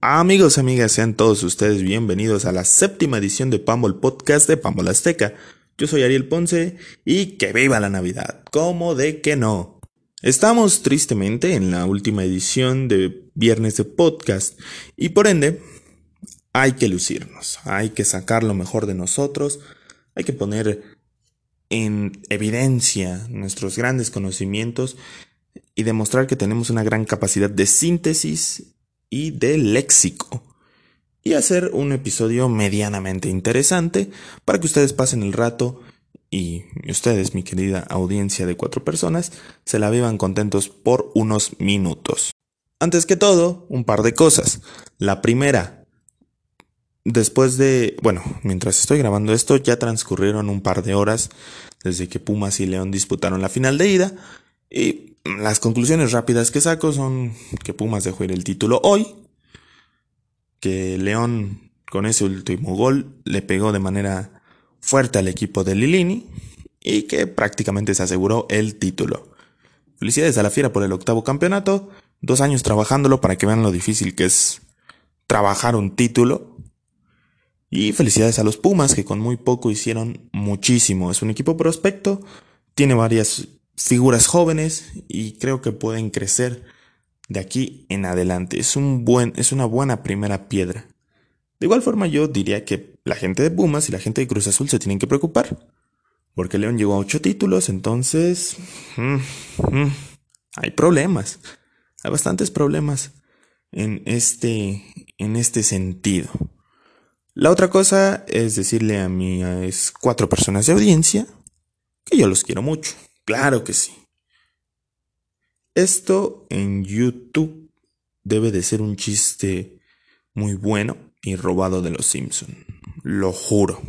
Amigos, amigas, sean todos ustedes bienvenidos a la séptima edición de Pambol Podcast de Pambol Azteca. Yo soy Ariel Ponce y que viva la Navidad. ¿Cómo de que no? Estamos tristemente en la última edición de Viernes de Podcast y por ende hay que lucirnos, hay que sacar lo mejor de nosotros, hay que poner en evidencia nuestros grandes conocimientos y demostrar que tenemos una gran capacidad de síntesis y de léxico. Y hacer un episodio medianamente interesante para que ustedes pasen el rato y ustedes, mi querida audiencia de cuatro personas, se la vivan contentos por unos minutos. Antes que todo, un par de cosas. La primera, después de, bueno, mientras estoy grabando esto, ya transcurrieron un par de horas desde que Pumas y León disputaron la final de ida y las conclusiones rápidas que saco son que Pumas dejó ir el título hoy, que León con ese último gol le pegó de manera fuerte al equipo de Lilini y que prácticamente se aseguró el título. Felicidades a la Fiera por el octavo campeonato, dos años trabajándolo para que vean lo difícil que es trabajar un título. Y felicidades a los Pumas que con muy poco hicieron muchísimo. Es un equipo prospecto, tiene varias figuras jóvenes y creo que pueden crecer de aquí en adelante. Es, un buen, es una buena primera piedra. De igual forma yo diría que la gente de Pumas y la gente de Cruz Azul se tienen que preocupar. Porque León llegó a ocho títulos, entonces... Mm, mm, hay problemas. Hay bastantes problemas en este, en este sentido. La otra cosa es decirle a mis cuatro personas de audiencia que yo los quiero mucho. Claro que sí. Esto en YouTube debe de ser un chiste muy bueno y robado de los Simpson. Lo juro.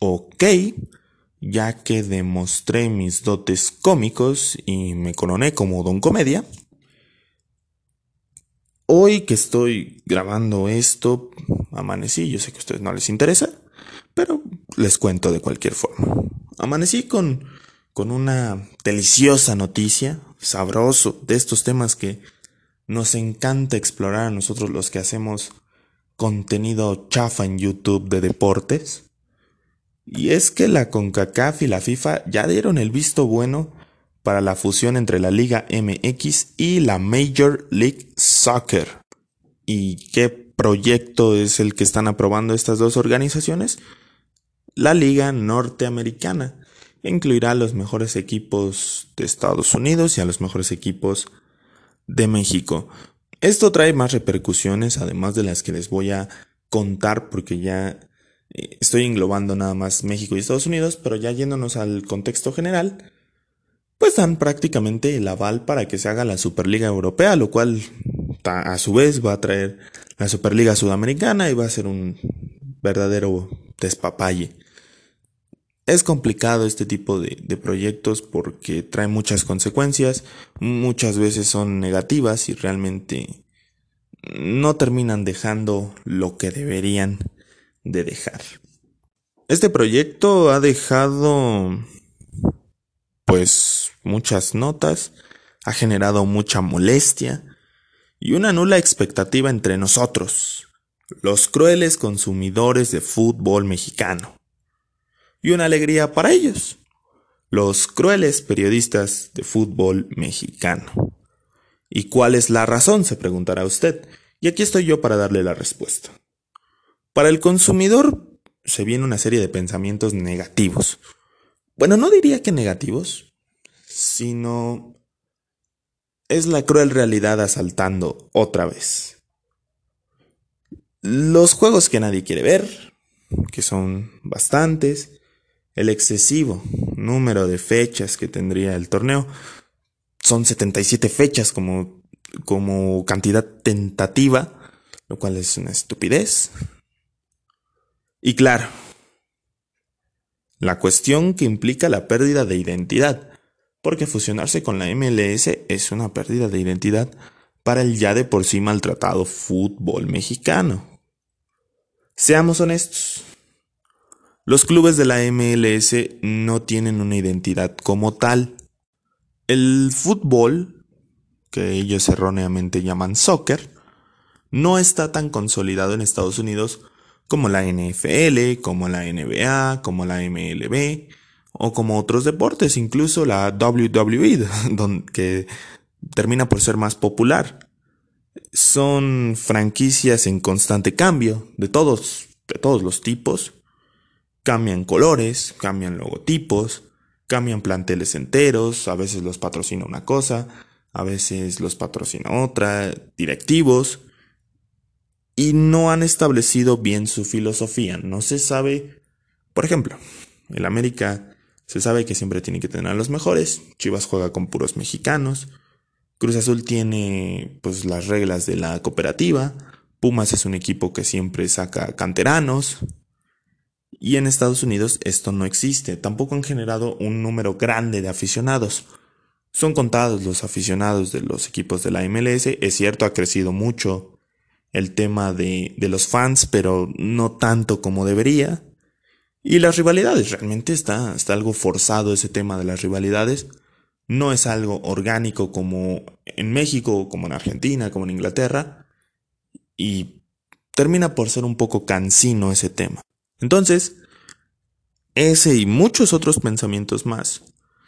Ok, ya que demostré mis dotes cómicos y me coroné como Don Comedia, hoy que estoy grabando esto, amanecí, yo sé que a ustedes no les interesa, pero les cuento de cualquier forma. Amanecí con con una deliciosa noticia, sabroso, de estos temas que nos encanta explorar a nosotros los que hacemos contenido chafa en YouTube de deportes. Y es que la CONCACAF y la FIFA ya dieron el visto bueno para la fusión entre la Liga MX y la Major League Soccer. ¿Y qué proyecto es el que están aprobando estas dos organizaciones? La Liga Norteamericana incluirá a los mejores equipos de Estados Unidos y a los mejores equipos de México. Esto trae más repercusiones, además de las que les voy a contar, porque ya eh, estoy englobando nada más México y Estados Unidos, pero ya yéndonos al contexto general, pues dan prácticamente el aval para que se haga la Superliga Europea, lo cual a su vez va a traer la Superliga Sudamericana y va a ser un verdadero despapalle. Es complicado este tipo de, proyectos porque trae muchas consecuencias, muchas veces son negativas y realmente no terminan dejando lo que deberían de dejar. Este proyecto ha dejado pues muchas notas, ha generado mucha molestia y una nula expectativa entre nosotros, los crueles consumidores de fútbol mexicano y una alegría para ellos, los crueles periodistas de fútbol mexicano. ¿Y cuál es la razón? se preguntará usted. Y aquí estoy yo para darle la respuesta. Para el consumidor se viene una serie de pensamientos negativos. Bueno, no diría que negativos, sino es la cruel realidad asaltando otra vez. Los juegos que nadie quiere ver, que son bastantes, el excesivo número de fechas que tendría el torneo. Son 77 fechas como, como cantidad tentativa, lo cual es una estupidez. Y claro, la cuestión que implica la pérdida de identidad, porque fusionarse con la MLS es una pérdida de identidad para el ya de por sí maltratado fútbol mexicano. Seamos honestos, los clubes de la MLS no tienen una identidad como tal. El fútbol, que ellos erróneamente llaman soccer, no está tan consolidado en Estados Unidos como la NFL, como la NBA, como la MLB o como otros deportes, incluso la WWE, que termina por ser más popular. Son franquicias en constante cambio, de todos, de todos los tipos. Cambian colores, cambian logotipos, cambian planteles enteros, a veces los patrocina una cosa, a veces los patrocina otra, directivos, y no han establecido bien su filosofía. No se sabe, por ejemplo, el América se sabe que siempre tiene que tener a los mejores, Chivas juega con puros mexicanos, Cruz Azul tiene pues las reglas de la cooperativa, Pumas es un equipo que siempre saca canteranos, y en Estados Unidos esto no existe, tampoco han generado un número grande de aficionados. Son contados los aficionados de los equipos de la MLS. Es cierto, ha crecido mucho el tema de, los fans, pero no tanto como debería. Y las rivalidades, realmente está, está algo forzado ese tema de las rivalidades. No es algo orgánico como en México, como en Argentina, como en Inglaterra. Y termina por ser un poco cansino ese tema. Entonces, ese y muchos otros pensamientos más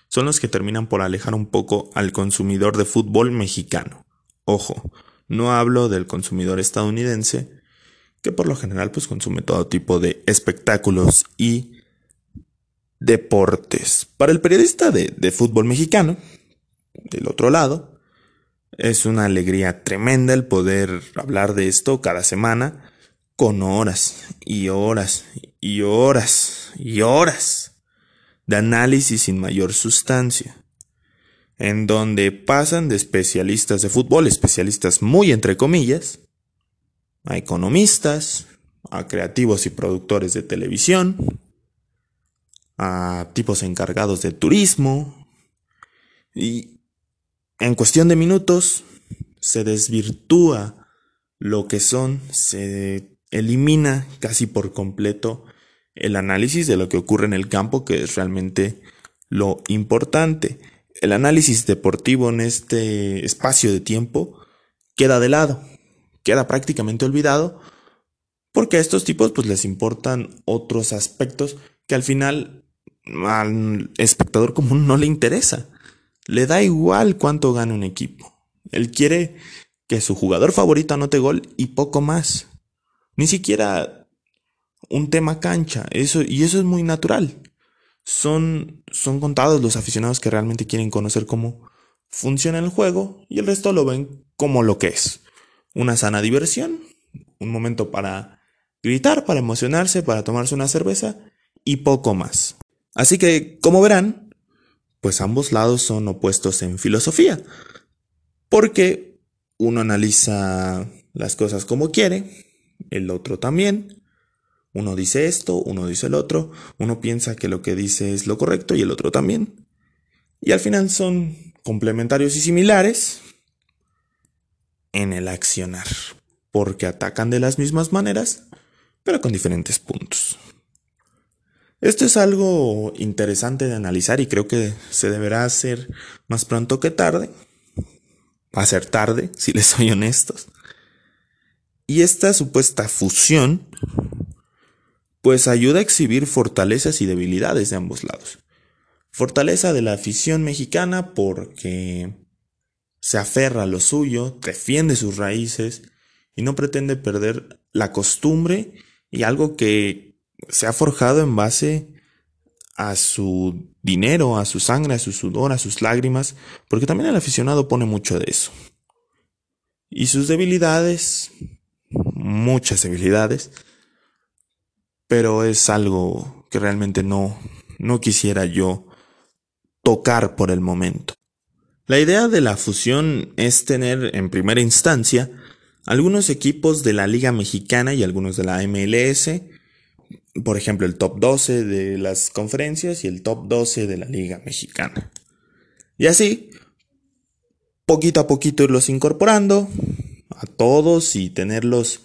son los que terminan por alejar un poco al consumidor de fútbol mexicano. Ojo, no hablo del consumidor estadounidense, que por lo general pues consume todo tipo de espectáculos y deportes. Para el periodista de, de fútbol mexicano, del otro lado, es una alegría tremenda el poder hablar de esto cada semana con horas y horas y horas y horas de análisis sin mayor sustancia, en donde pasan de especialistas de fútbol, especialistas muy entre comillas, a economistas, a creativos y productores de televisión, a tipos encargados de turismo, y en cuestión de minutos se desvirtúa lo que son, se elimina casi por completo el análisis de lo que ocurre en el campo, que es realmente lo importante. El análisis deportivo en este espacio de tiempo queda de lado, queda prácticamente olvidado, porque a estos tipos pues les importan otros aspectos que al final al espectador común no le interesa. Le da igual cuánto gana un equipo. Él quiere que su jugador favorito anote gol y poco más. Ni siquiera un tema cancha, eso, y eso es muy natural. Son, son contados los aficionados que realmente quieren conocer cómo funciona el juego y el resto lo ven como lo que es. Una sana diversión, un momento para gritar, para emocionarse, para tomarse una cerveza y poco más. Así que, como verán, pues ambos lados son opuestos en filosofía, porque uno analiza las cosas como quiere, el otro también, uno dice esto, uno dice el otro, uno piensa que lo que dice es lo correcto y el otro también. Y al final son complementarios y similares en el accionar, porque atacan de las mismas maneras, pero con diferentes puntos. Esto es algo interesante de analizar y creo que se deberá hacer más pronto que tarde. Va a ser tarde, si les soy honestos. Y esta supuesta fusión pues ayuda a exhibir fortalezas y debilidades de ambos lados. Fortaleza de la afición mexicana porque se aferra a lo suyo, defiende sus raíces y no pretende perder la costumbre y algo que se ha forjado en base a su dinero, a su sangre, a su sudor, a sus lágrimas, porque también el aficionado pone mucho de eso. Y sus debilidades, muchas debilidades, pero es algo que realmente no, no quisiera yo tocar por el momento. La idea de la fusión es tener en primera instancia algunos equipos de la Liga Mexicana y algunos de la MLS, por ejemplo el top 12 de las conferencias y el top 12 de la Liga Mexicana. Y así, poquito a poquito irlos incorporando a todos y tenerlos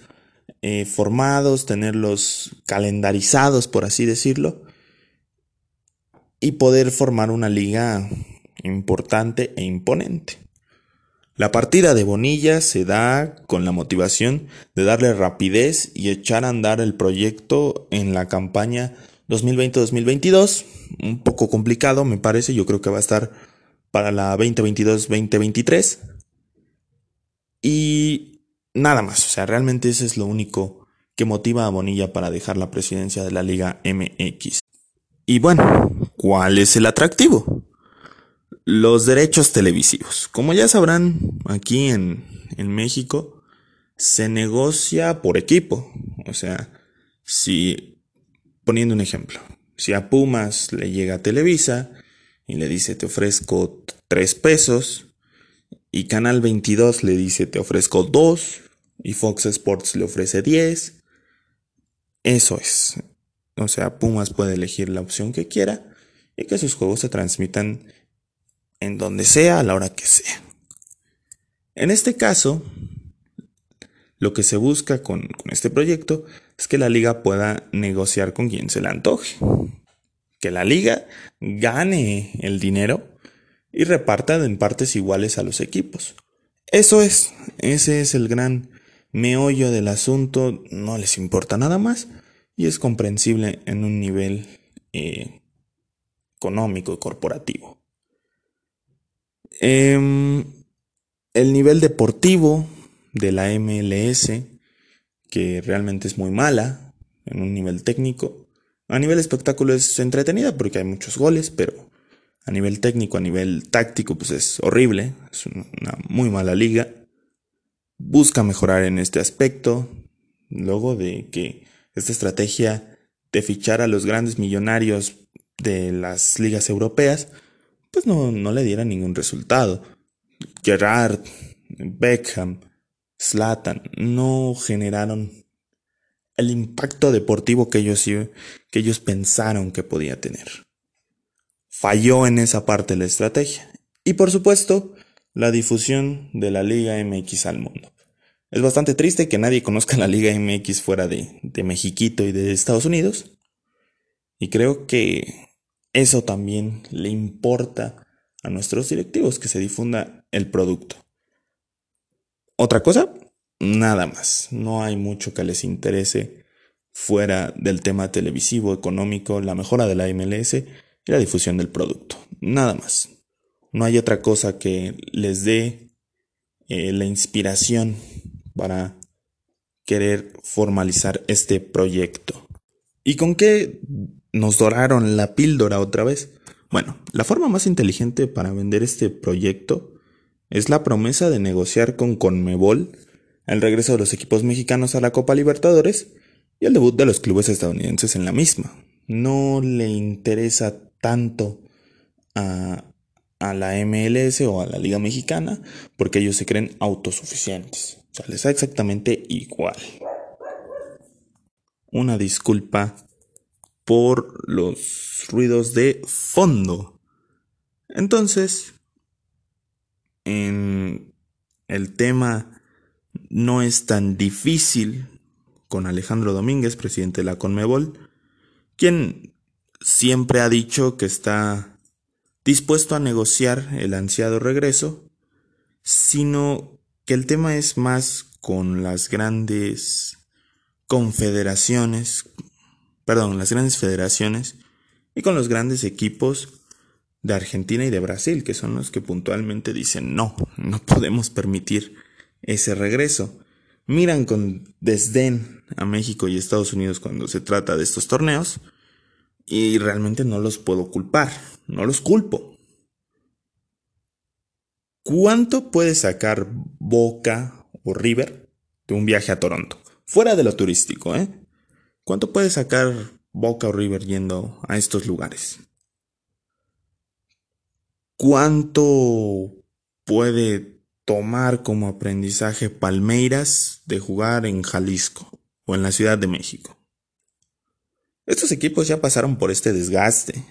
eh, formados, tenerlos calendarizados, por así decirlo, y poder formar una liga importante e imponente. La partida de Bonilla se da con la motivación de darle rapidez y echar a andar el proyecto en la campaña 2020-2022. Un poco complicado, me parece. Yo creo que va a estar para la 2022-2023. Y nada más. O sea, realmente eso es lo único que motiva a Bonilla para dejar la presidencia de la Liga MX. Y bueno, ¿cuál es el atractivo? Los derechos televisivos. Como ya sabrán, aquí en, en México se negocia por equipo. O sea, si, poniendo un ejemplo, si a Pumas le llega a Televisa y le dice te ofrezco 3 pesos, y Canal 22 le dice te ofrezco 2, y Fox Sports le ofrece 10, eso es. O sea, Pumas puede elegir la opción que quiera y que sus juegos se transmitan en donde sea, a la hora que sea. En este caso, lo que se busca con, este proyecto es que la liga pueda negociar con quien se le antoje. Que la liga gane el dinero y reparta en partes iguales a los equipos. Eso es, ese es el gran meollo del asunto, no les importa nada más y es comprensible en un nivel eh, económico y corporativo. Em, el nivel deportivo de la MLS, que realmente es muy mala en un nivel técnico. A nivel espectáculo es entretenida porque hay muchos goles, pero a nivel técnico, a nivel táctico, pues es horrible. Es una muy mala liga. Busca mejorar en este aspecto. Luego de que esta estrategia de fichar a los grandes millonarios de las ligas europeas, pues no, no le diera ningún resultado. Gerard, Beckham, Slatan no generaron el impacto deportivo que ellos, que ellos pensaron que podía tener. Falló en esa parte la estrategia. Y por supuesto, la difusión de la Liga MX al mundo. Es bastante triste que nadie conozca la Liga MX fuera de, de Mexiquito y de Estados Unidos. Y creo que eso también le importa a nuestros directivos, que se difunda el producto. Otra cosa, nada más. No hay mucho que les interese fuera del tema televisivo, económico, la mejora de la MLS y la difusión del producto. Nada más. No hay otra cosa que les dé eh, la inspiración para querer formalizar este proyecto. ¿Y con qué nos doraron la píldora otra vez. Bueno, la forma más inteligente para vender este proyecto es la promesa de negociar con Conmebol el regreso de los equipos mexicanos a la Copa Libertadores y el debut de los clubes estadounidenses en la misma. No le interesa tanto a, a la MLS o a la Liga Mexicana porque ellos se creen autosuficientes. O sea, les da exactamente igual. Una disculpa por los ruidos de fondo. Entonces, en el tema no es tan difícil con Alejandro Domínguez, presidente de la Conmebol, quien siempre ha dicho que está dispuesto a negociar el ansiado regreso, sino que el tema es más con las grandes confederaciones perdón, las grandes federaciones y con los grandes equipos de Argentina y de Brasil, que son los que puntualmente dicen no, no podemos permitir ese regreso. Miran con desdén a México y Estados Unidos cuando se trata de estos torneos y realmente no los puedo culpar, no los culpo. ¿Cuánto puede sacar Boca o River de un viaje a Toronto? Fuera de lo turístico, ¿eh? ¿Cuánto puede sacar Boca o River yendo a estos lugares? ¿Cuánto puede tomar como aprendizaje Palmeiras de jugar en Jalisco o en la Ciudad de México? Estos equipos ya pasaron por este desgaste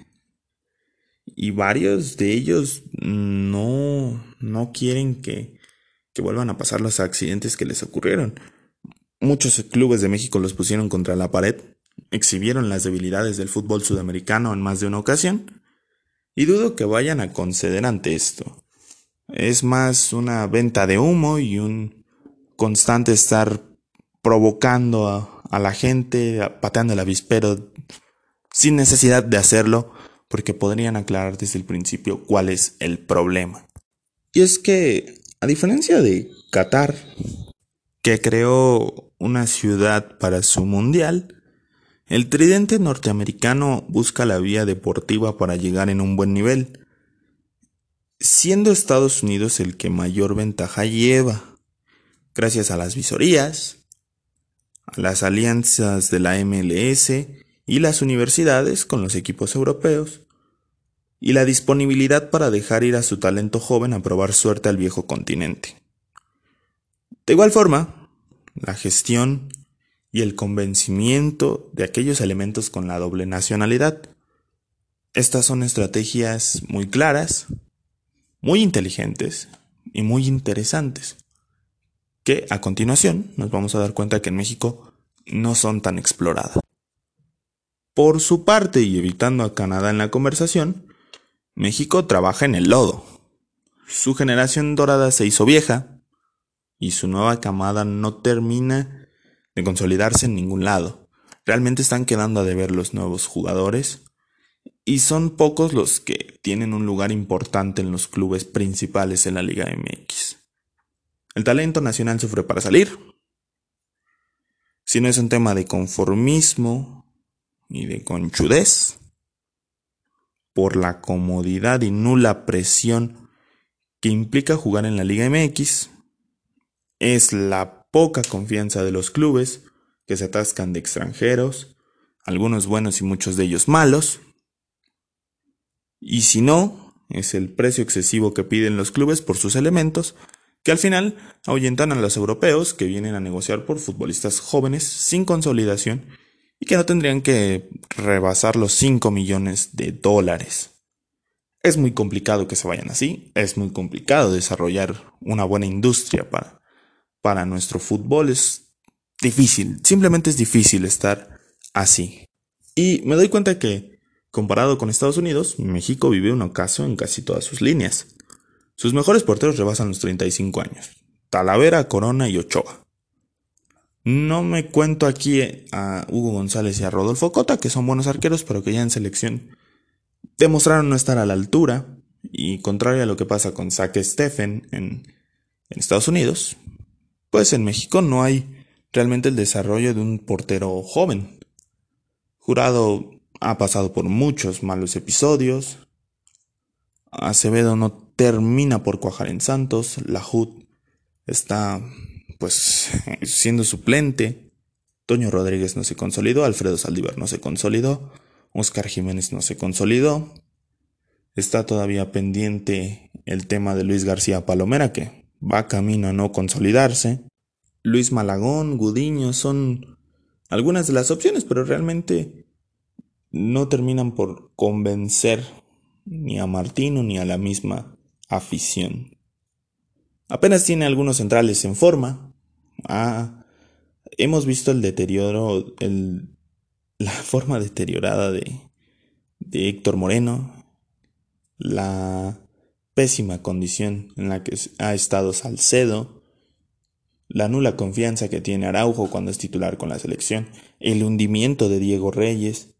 y varios de ellos no, no quieren que, que vuelvan a pasar los accidentes que les ocurrieron. Muchos clubes de México los pusieron contra la pared, exhibieron las debilidades del fútbol sudamericano en más de una ocasión, y dudo que vayan a conceder ante esto. Es más una venta de humo y un constante estar provocando a, a la gente, pateando el avispero sin necesidad de hacerlo, porque podrían aclarar desde el principio cuál es el problema. Y es que, a diferencia de Qatar, que creó una ciudad para su mundial, el tridente norteamericano busca la vía deportiva para llegar en un buen nivel, siendo Estados Unidos el que mayor ventaja lleva, gracias a las visorías, las alianzas de la MLS y las universidades con los equipos europeos, y la disponibilidad para dejar ir a su talento joven a probar suerte al viejo continente. De igual forma, la gestión y el convencimiento de aquellos elementos con la doble nacionalidad. Estas son estrategias muy claras, muy inteligentes y muy interesantes, que a continuación nos vamos a dar cuenta que en México no son tan exploradas. Por su parte, y evitando a Canadá en la conversación, México trabaja en el lodo. Su generación dorada se hizo vieja y su nueva camada no termina de consolidarse en ningún lado. Realmente están quedando a deber los nuevos jugadores y son pocos los que tienen un lugar importante en los clubes principales en la Liga MX. El talento nacional sufre para salir. Si no es un tema de conformismo y de conchudez, por la comodidad y nula presión que implica jugar en la Liga MX, es la poca confianza de los clubes que se atascan de extranjeros, algunos buenos y muchos de ellos malos, y si no, es el precio excesivo que piden los clubes por sus elementos, que al final ahuyentan a los europeos que vienen a negociar por futbolistas jóvenes sin consolidación y que no tendrían que rebasar los 5 millones de dólares. Es muy complicado que se vayan así, es muy complicado desarrollar una buena industria para, para nuestro fútbol, es difícil, simplemente es difícil estar así. Y me doy cuenta que, comparado con Estados Unidos, México vive un ocaso en casi todas sus líneas. Sus mejores porteros rebasan los 35 años, Talavera, Corona y Ochoa. No me cuento aquí a Hugo González y a Rodolfo Cota, que son buenos arqueros, pero que ya en selección demostraron no estar a la altura. Y contrario a lo que pasa con Zach Steffen en, en Estados Unidos, pues en México no hay realmente el desarrollo de un portero joven. Jurado ha pasado por muchos malos episodios. Acevedo no termina por cuajar en Santos. La HUD está pues siendo suplente. Toño Rodríguez no se consolidó, Alfredo Saldívar no se consolidó, Oscar Jiménez no se consolidó. Está todavía pendiente el tema de Luis García Palomera, que va camino a no consolidarse. Luis Malagón, Gudiño son algunas de las opciones, pero realmente no terminan por convencer ni a Martino ni a la misma afición. Apenas tiene algunos centrales en forma. Ah, hemos visto el deterioro, la forma deteriorada de, de Héctor Moreno, la pésima condición en la que ha estado Salcedo, la nula confianza que tiene Araujo cuando es titular con la selección, el hundimiento de Diego Reyes,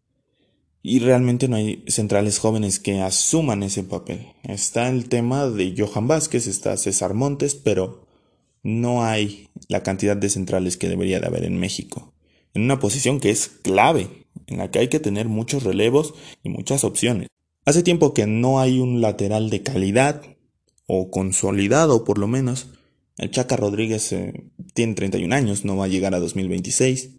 y realmente no hay centrales jóvenes que asuman ese papel. Está el tema de Johan Vázquez, está César Montes, pero no hay la cantidad de centrales que debería de haber en México. En una posición que es clave, en la que hay que tener muchos relevos y muchas opciones. Hace tiempo que no hay un lateral de calidad, o consolidado por lo menos. El Chaca Rodríguez eh, tiene 31 años, no va a llegar a 2026.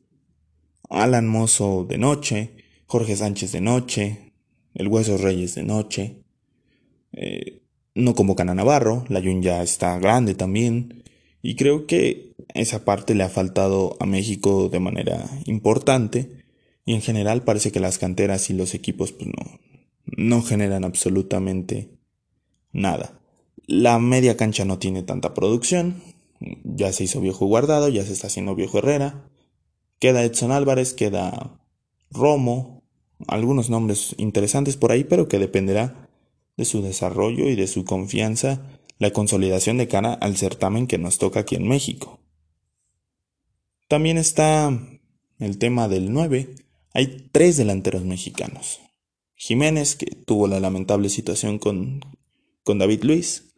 Alan Mozo de noche. Jorge Sánchez de noche, el Hueso Reyes de noche. Eh, no convocan a Navarro, la Jun ya está grande también. Y creo que esa parte le ha faltado a México de manera importante. Y en general parece que las canteras y los equipos pues no, no generan absolutamente nada. La media cancha no tiene tanta producción. Ya se hizo viejo guardado, ya se está haciendo viejo Herrera. Queda Edson Álvarez, queda Romo, algunos nombres interesantes por ahí, pero que dependerá de su desarrollo y de su confianza la consolidación de cara al certamen que nos toca aquí en México. También está el tema del 9. Hay tres delanteros mexicanos. Jiménez, que tuvo la lamentable situación con, con David Luis.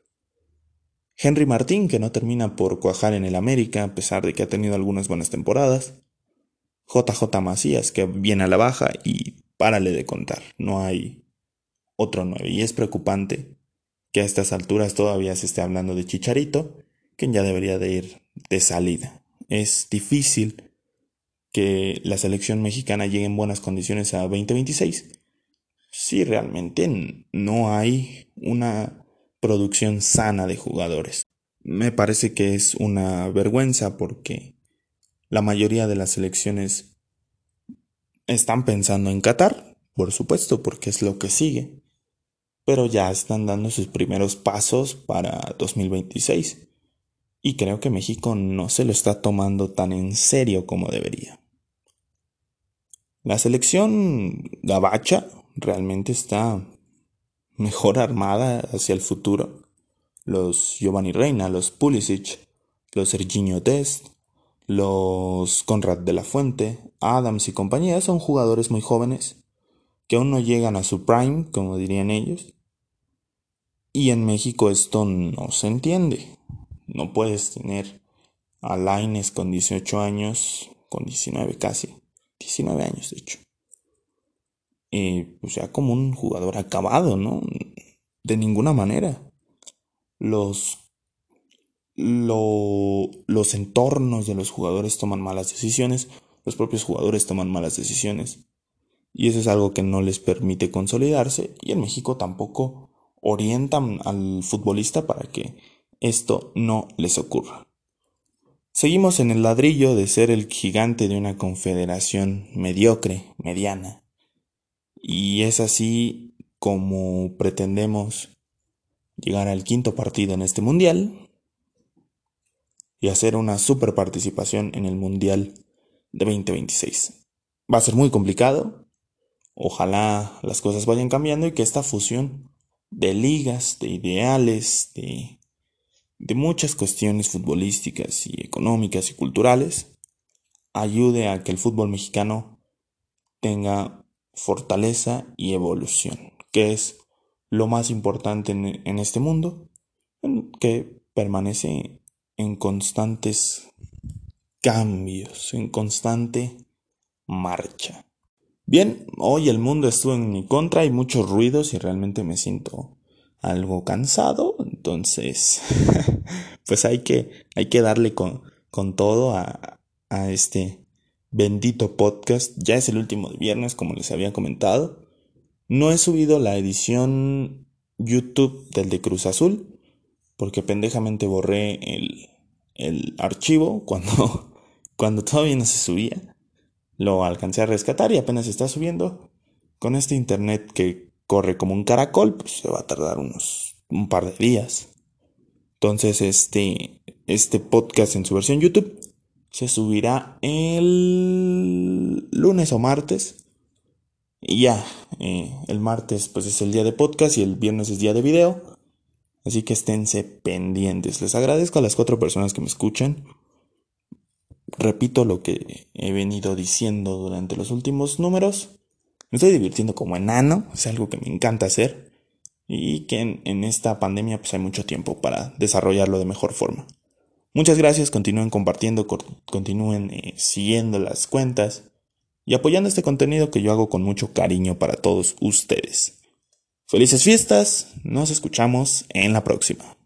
Henry Martín, que no termina por cuajar en el América, a pesar de que ha tenido algunas buenas temporadas. JJ Macías, que viene a la baja y párale de contar. No hay otro 9. Y es preocupante que a estas alturas todavía se esté hablando de Chicharito, que ya debería de ir de salida. Es difícil que la selección mexicana llegue en buenas condiciones a 2026 si realmente no hay una producción sana de jugadores. Me parece que es una vergüenza porque la mayoría de las selecciones están pensando en Qatar, por supuesto, porque es lo que sigue, pero ya están dando sus primeros pasos para 2026 y creo que México no se lo está tomando tan en serio como debería. La selección gabacha realmente está mejor armada hacia el futuro. Los Giovanni Reina, los Pulisic, los Serginho Dest, los Conrad de la Fuente, Adams y compañía son jugadores muy jóvenes que aún no llegan a su prime, como dirían ellos. Y en México esto no se entiende. No puedes tener a Laines con 18 años, con 19 casi, 19 años de hecho o sea, como un jugador acabado, ¿no? De ninguna manera. Los, los entornos de los jugadores toman malas decisiones, los propios jugadores toman malas decisiones. Y eso es algo que no les permite consolidarse y en México tampoco orientan al futbolista para que esto no les ocurra. Seguimos en el ladrillo de ser el gigante de una confederación mediocre, mediana, y es así como pretendemos llegar al quinto partido en este mundial y hacer una super participación en el mundial de 2026. Va a ser muy complicado. Ojalá las cosas vayan cambiando y que esta fusión de ligas, de ideales, de, de muchas cuestiones futbolísticas y económicas y culturales ayude a que el fútbol mexicano tenga fortaleza y evolución, que es lo más importante en, este mundo, que permanece en constantes cambios, en constante marcha. Bien, hoy el mundo estuvo en mi contra, hay muchos ruidos y realmente me siento algo cansado, entonces pues hay que, hay que darle con, con todo a, a este bendito podcast. Ya es el último de viernes, como les había comentado. No he subido la edición YouTube del de Cruz Azul, porque pendejamente borré el, el archivo cuando, cuando todavía no se subía. Lo alcancé a rescatar y apenas está subiendo. Con este internet que corre como un caracol, pues se va a tardar unos un par de días. Entonces, este, este podcast en su versión YouTube se subirá el lunes o martes. Y ya, eh, el martes pues es el día de podcast y el viernes es día de video. Así que esténse pendientes. Les agradezco a las cuatro personas que me escuchan. Repito lo que he venido diciendo durante los últimos números. Me estoy divirtiendo como enano, es algo que me encanta hacer. Y que en, esta pandemia pues hay mucho tiempo para desarrollarlo de mejor forma. Muchas gracias, continúen compartiendo, continúen eh, siguiendo las cuentas y apoyando este contenido que yo hago con mucho cariño para todos ustedes. Felices fiestas, nos escuchamos en la próxima.